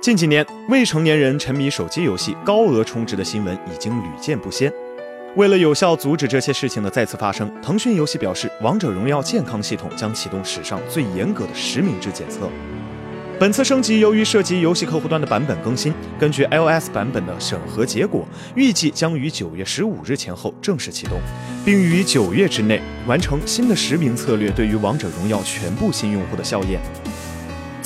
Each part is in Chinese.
近几年，未成年人沉迷手机游戏、高额充值的新闻已经屡见不鲜。为了有效阻止这些事情的再次发生，腾讯游戏表示，《王者荣耀》健康系统将启动史上最严格的实名制检测。本次升级由于涉及游戏客户端的版本更新，根据 iOS 版本的审核结果，预计将于九月十五日前后正式启动，并于九月之内完成新的实名策略对于《王者荣耀》全部新用户的校验。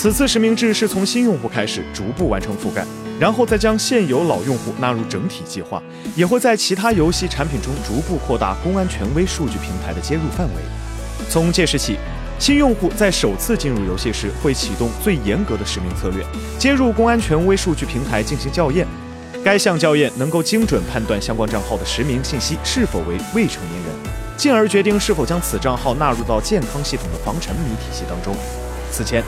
此次实名制是从新用户开始，逐步完成覆盖。然后再将现有老用户纳入整体计划，也会在其他游戏产品中逐步扩大公安权威数据平台的接入范围。从届时起，新用户在首次进入游戏时会启动最严格的实名策略，接入公安权威数据平台进行校验。该项校验能够精准判断相关账号的实名信息是否为未成年人，进而决定是否将此账号纳入到健康系统的防沉迷体系当中。此前。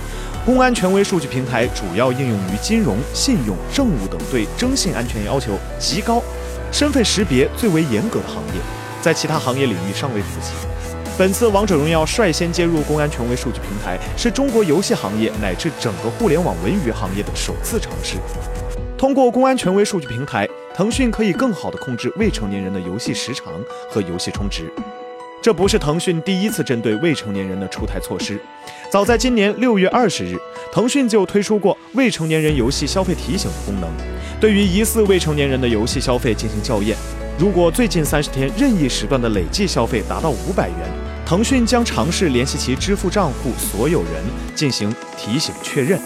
公安权威数据平台主要应用于金融、信用、政务等对征信安全要求极高、身份识别最为严格的行业，在其他行业领域尚未普及。本次《王者荣耀》率先接入公安权威数据平台，是中国游戏行业乃至整个互联网文娱行业的首次尝试。通过公安权威数据平台，腾讯可以更好地控制未成年人的游戏时长和游戏充值。这不是腾讯第一次针对未成年人的出台措施。早在今年六月二十日，腾讯就推出过未成年人游戏消费提醒的功能，对于疑似未成年人的游戏消费进行校验。如果最近三十天任意时段的累计消费达到五百元，腾讯将尝试联系其支付账户所有人进行提醒确认。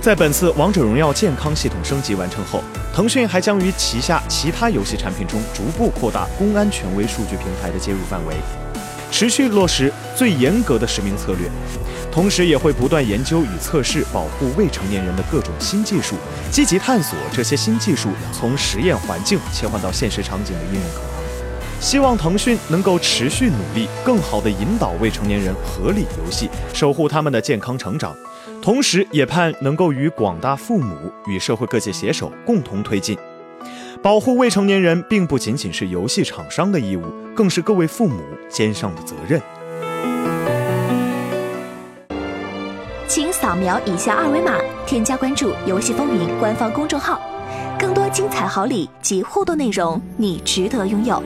在本次《王者荣耀》健康系统升级完成后，腾讯还将于旗下其他游戏产品中逐步扩大公安权威数据平台的接入范围，持续落实最严格的实名策略，同时也会不断研究与测试保护未成年人的各种新技术，积极探索这些新技术从实验环境切换到现实场景的应用可能。希望腾讯能够持续努力，更好地引导未成年人合理游戏，守护他们的健康成长。同时，也盼能够与广大父母与社会各界携手，共同推进保护未成年人，并不仅仅是游戏厂商的义务，更是各位父母肩上的责任。请扫描以下二维码，添加关注“游戏风云”官方公众号，更多精彩好礼及互动内容，你值得拥有。